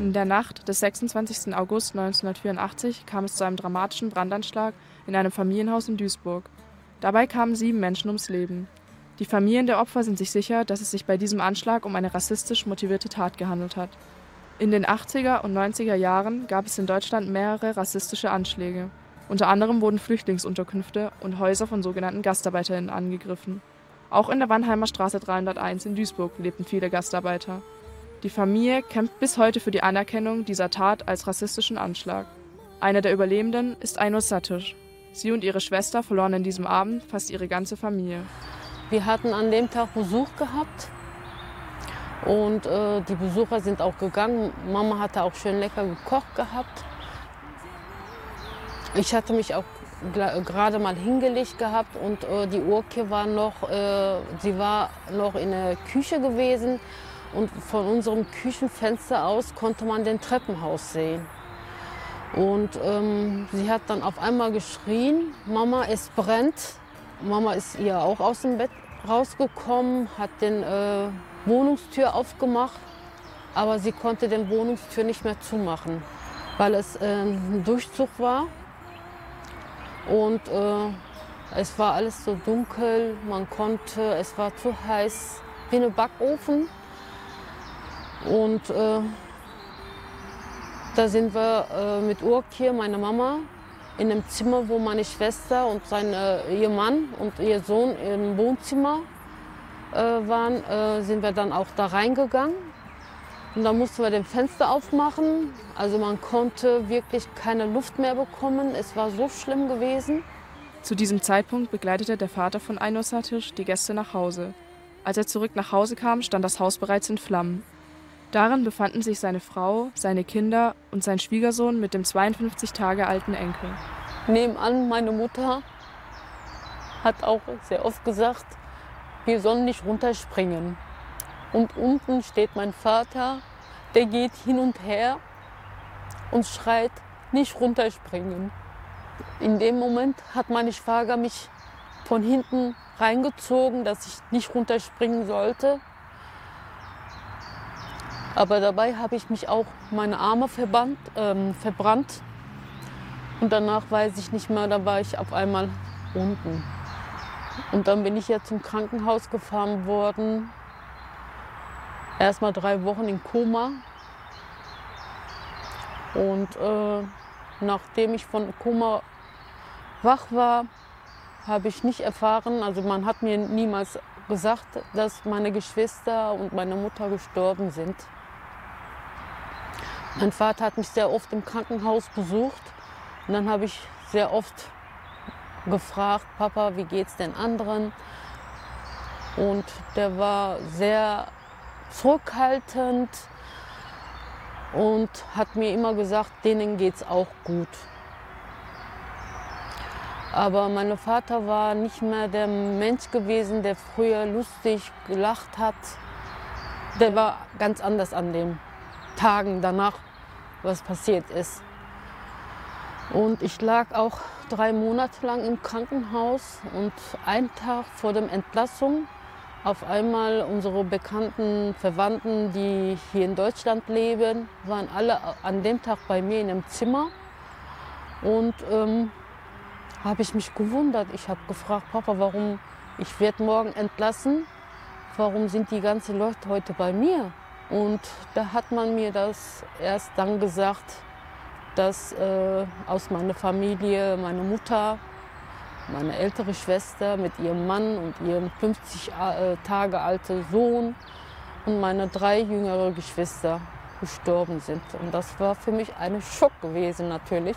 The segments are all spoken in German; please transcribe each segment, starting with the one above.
In der Nacht des 26. August 1984 kam es zu einem dramatischen Brandanschlag in einem Familienhaus in Duisburg. Dabei kamen sieben Menschen ums Leben. Die Familien der Opfer sind sich sicher, dass es sich bei diesem Anschlag um eine rassistisch motivierte Tat gehandelt hat. In den 80er und 90er Jahren gab es in Deutschland mehrere rassistische Anschläge. Unter anderem wurden Flüchtlingsunterkünfte und Häuser von sogenannten GastarbeiterInnen angegriffen. Auch in der Wannheimer Straße 301 in Duisburg lebten viele Gastarbeiter. Die Familie kämpft bis heute für die Anerkennung dieser Tat als rassistischen Anschlag. Eine der Überlebenden ist Ainur Satish. Sie und ihre Schwester verloren in diesem Abend fast ihre ganze Familie. Wir hatten an dem Tag Besuch gehabt und äh, die Besucher sind auch gegangen. Mama hatte auch schön lecker gekocht gehabt. Ich hatte mich auch gerade mal hingelegt gehabt und äh, die Urke war noch, äh, sie war noch in der Küche gewesen und von unserem Küchenfenster aus konnte man den Treppenhaus sehen. Und ähm, sie hat dann auf einmal geschrien, Mama, es brennt. Mama ist ihr auch aus dem Bett rausgekommen, hat den äh, Wohnungstür aufgemacht, aber sie konnte den Wohnungstür nicht mehr zumachen, weil es äh, ein Durchzug war und äh, es war alles so dunkel, man konnte, es war zu heiß, wie ein Backofen. Und äh, da sind wir äh, mit Urkir, meiner Mama, in einem Zimmer, wo meine Schwester und sein, äh, ihr Mann und ihr Sohn im Wohnzimmer äh, waren, äh, sind wir dann auch da reingegangen. Und dann mussten wir den Fenster aufmachen. Also man konnte wirklich keine Luft mehr bekommen. Es war so schlimm gewesen. Zu diesem Zeitpunkt begleitete der Vater von Satish die Gäste nach Hause. Als er zurück nach Hause kam, stand das Haus bereits in Flammen. Darin befanden sich seine Frau, seine Kinder und sein Schwiegersohn mit dem 52 Tage alten Enkel. Nebenan meine Mutter hat auch sehr oft gesagt, wir sollen nicht runterspringen. Und unten steht mein Vater, der geht hin und her und schreit, nicht runterspringen. In dem Moment hat mein Schwager mich von hinten reingezogen, dass ich nicht runterspringen sollte. Aber dabei habe ich mich auch meine Arme verbannt, ähm, verbrannt. Und danach weiß ich nicht mehr, da war ich auf einmal unten. Und dann bin ich ja zum Krankenhaus gefahren worden erst mal drei Wochen in Koma. Und äh, nachdem ich von Koma wach war, habe ich nicht erfahren, also man hat mir niemals gesagt, dass meine Geschwister und meine Mutter gestorben sind. Mein Vater hat mich sehr oft im Krankenhaus besucht und dann habe ich sehr oft gefragt, Papa, wie geht's den anderen? Und der war sehr zurückhaltend und hat mir immer gesagt, denen geht es auch gut. Aber mein Vater war nicht mehr der Mensch gewesen, der früher lustig gelacht hat. Der war ganz anders an den Tagen danach, was passiert ist. Und ich lag auch drei Monate lang im Krankenhaus und einen Tag vor der Entlassung auf einmal unsere bekannten Verwandten, die hier in Deutschland leben, waren alle an dem Tag bei mir in einem Zimmer. Und ähm, habe ich mich gewundert. Ich habe gefragt, Papa, warum ich werde morgen entlassen. Warum sind die ganzen Leute heute bei mir? Und da hat man mir das erst dann gesagt, dass äh, aus meiner Familie meine Mutter meine ältere Schwester mit ihrem Mann und ihrem 50 äh, Tage alten Sohn und meine drei jüngere Geschwister gestorben sind. Und das war für mich ein Schock gewesen natürlich.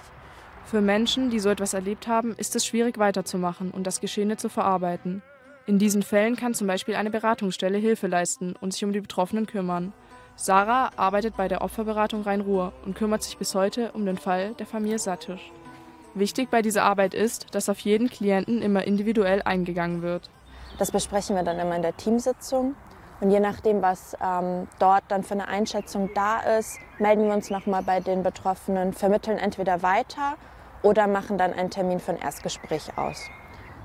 Für Menschen, die so etwas erlebt haben, ist es schwierig weiterzumachen und das Geschehene zu verarbeiten. In diesen Fällen kann zum Beispiel eine Beratungsstelle Hilfe leisten und sich um die Betroffenen kümmern. Sarah arbeitet bei der Opferberatung Rhein-Ruhr und kümmert sich bis heute um den Fall der Familie Sattisch. Wichtig bei dieser Arbeit ist, dass auf jeden Klienten immer individuell eingegangen wird. Das besprechen wir dann immer in der Teamsitzung. Und je nachdem, was ähm, dort dann für eine Einschätzung da ist, melden wir uns nochmal bei den Betroffenen, vermitteln entweder weiter oder machen dann einen Termin für ein Erstgespräch aus.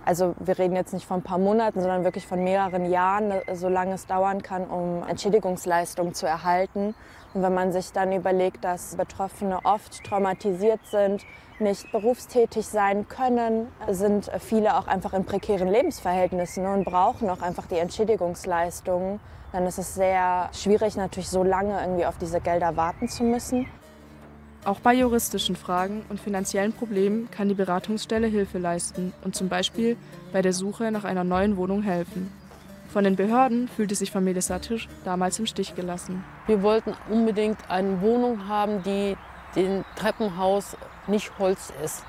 Also wir reden jetzt nicht von ein paar Monaten, sondern wirklich von mehreren Jahren, so lange es dauern kann, um Entschädigungsleistungen zu erhalten. Und wenn man sich dann überlegt, dass Betroffene oft traumatisiert sind, nicht berufstätig sein können, sind viele auch einfach in prekären Lebensverhältnissen und brauchen auch einfach die Entschädigungsleistungen. Dann ist es sehr schwierig, natürlich so lange irgendwie auf diese Gelder warten zu müssen. Auch bei juristischen Fragen und finanziellen Problemen kann die Beratungsstelle Hilfe leisten und zum Beispiel bei der Suche nach einer neuen Wohnung helfen. Von den Behörden fühlte sich Familie Satisch damals im Stich gelassen. Wir wollten unbedingt eine Wohnung haben, die dem Treppenhaus nicht Holz ist.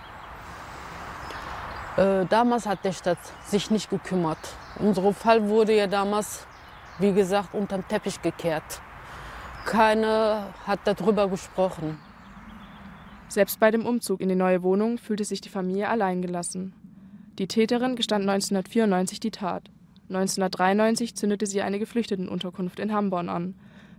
Äh, damals hat der Stadt sich nicht gekümmert. Unser Fall wurde ja damals, wie gesagt, unterm Teppich gekehrt. Keiner hat darüber gesprochen. Selbst bei dem Umzug in die neue Wohnung fühlte sich die Familie alleingelassen. Die Täterin gestand 1994 die Tat. 1993 zündete sie eine Geflüchtetenunterkunft in Hamborn an.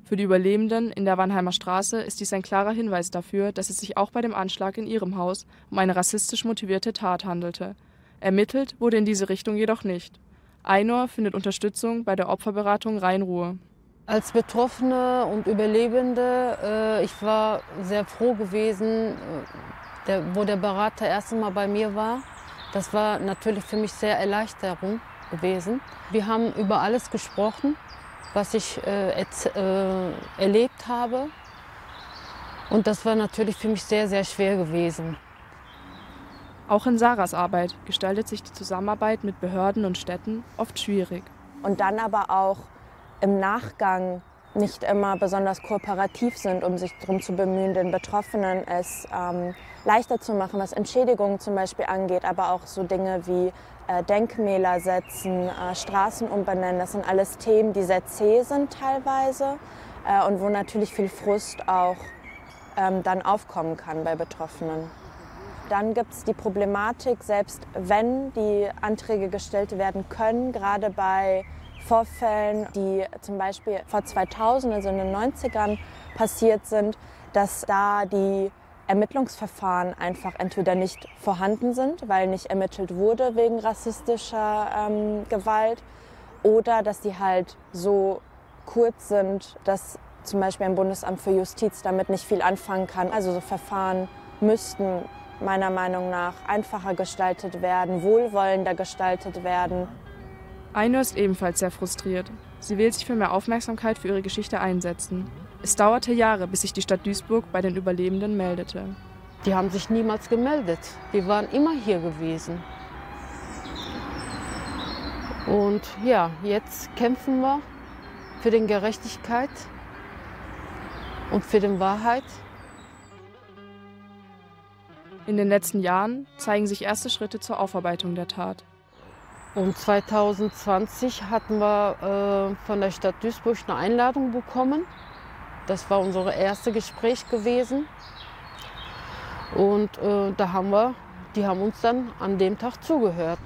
Für die Überlebenden in der Wannheimer Straße ist dies ein klarer Hinweis dafür, dass es sich auch bei dem Anschlag in ihrem Haus um eine rassistisch motivierte Tat handelte. Ermittelt wurde in diese Richtung jedoch nicht. Einor findet Unterstützung bei der Opferberatung Rhein-Ruhr. Als Betroffene und Überlebende, äh, ich war sehr froh gewesen, äh, der, wo der Berater erst einmal bei mir war. Das war natürlich für mich sehr Erleichterung gewesen. Wir haben über alles gesprochen, was ich äh, äh, erlebt habe. Und das war natürlich für mich sehr, sehr schwer gewesen. Auch in Sarahs Arbeit gestaltet sich die Zusammenarbeit mit Behörden und Städten oft schwierig. Und dann aber auch im Nachgang nicht immer besonders kooperativ sind, um sich darum zu bemühen, den Betroffenen es ähm, leichter zu machen, was Entschädigungen zum Beispiel angeht, aber auch so Dinge wie äh, Denkmäler setzen, äh, Straßen umbenennen. Das sind alles Themen, die sehr zäh sind teilweise äh, und wo natürlich viel Frust auch ähm, dann aufkommen kann bei Betroffenen. Dann gibt es die Problematik, selbst wenn die Anträge gestellt werden können, gerade bei Vorfällen, die zum Beispiel vor 2000, also in den 90ern passiert sind, dass da die Ermittlungsverfahren einfach entweder nicht vorhanden sind, weil nicht ermittelt wurde wegen rassistischer ähm, Gewalt, oder dass die halt so kurz sind, dass zum Beispiel ein Bundesamt für Justiz damit nicht viel anfangen kann. Also so Verfahren müssten meiner Meinung nach einfacher gestaltet werden, wohlwollender gestaltet werden. Einur ist ebenfalls sehr frustriert. Sie will sich für mehr Aufmerksamkeit für ihre Geschichte einsetzen. Es dauerte Jahre, bis sich die Stadt Duisburg bei den Überlebenden meldete. Die haben sich niemals gemeldet. Die waren immer hier gewesen. Und ja, jetzt kämpfen wir für die Gerechtigkeit und für die Wahrheit. In den letzten Jahren zeigen sich erste Schritte zur Aufarbeitung der Tat. Und 2020 hatten wir äh, von der Stadt Duisburg eine Einladung bekommen. Das war unser erstes Gespräch gewesen. Und äh, da haben wir, die haben uns dann an dem Tag zugehört.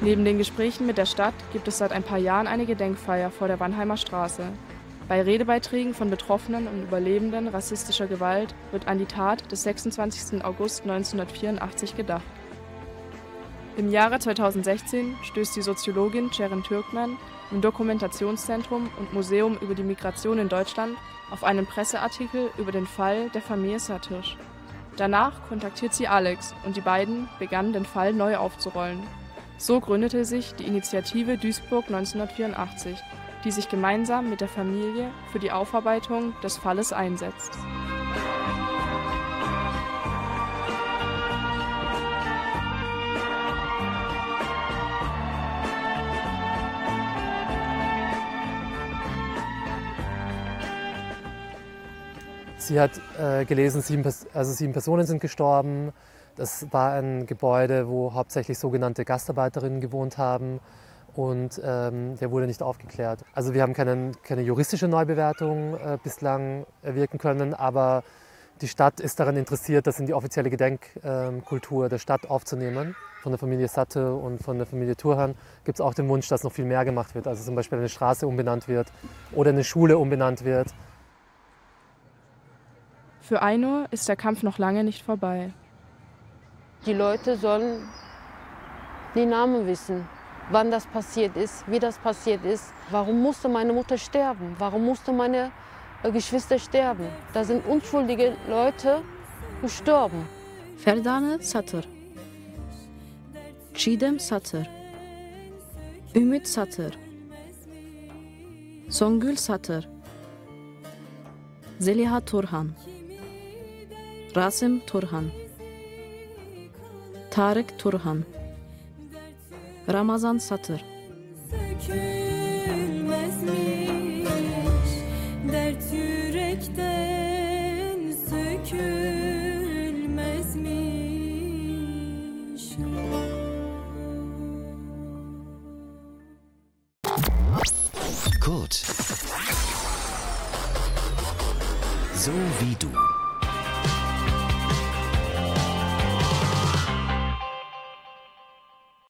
Neben den Gesprächen mit der Stadt gibt es seit ein paar Jahren eine Gedenkfeier vor der Wannheimer Straße. Bei Redebeiträgen von Betroffenen und Überlebenden rassistischer Gewalt wird an die Tat des 26. August 1984 gedacht. Im Jahre 2016 stößt die Soziologin Ceren Türkman im Dokumentationszentrum und Museum über die Migration in Deutschland auf einen Presseartikel über den Fall der Familie Satisch. Danach kontaktiert sie Alex und die beiden begannen den Fall neu aufzurollen. So gründete sich die Initiative Duisburg 1984, die sich gemeinsam mit der Familie für die Aufarbeitung des Falles einsetzt. Sie hat äh, gelesen, sieben, also sieben Personen sind gestorben. Das war ein Gebäude, wo hauptsächlich sogenannte Gastarbeiterinnen gewohnt haben und ähm, der wurde nicht aufgeklärt. Also wir haben keinen, keine juristische Neubewertung äh, bislang erwirken können, aber die Stadt ist daran interessiert, das in die offizielle Gedenkkultur der Stadt aufzunehmen. Von der Familie Satte und von der Familie Turhan gibt es auch den Wunsch, dass noch viel mehr gemacht wird. Also zum Beispiel eine Straße umbenannt wird oder eine Schule umbenannt wird. Für Ainur ist der Kampf noch lange nicht vorbei. Die Leute sollen die Namen wissen, wann das passiert ist, wie das passiert ist. Warum musste meine Mutter sterben? Warum mussten meine äh, Geschwister sterben? Da sind unschuldige Leute gestorben. Ferdane Satır Çiğdem Satır Ümit Satır Songül Satır Zeliha Turhan Rasim Turhan Tarık Turhan Ramazan Satır sökülmezmiş Dert yürekten sökülmezmiş Kurt. So wie du.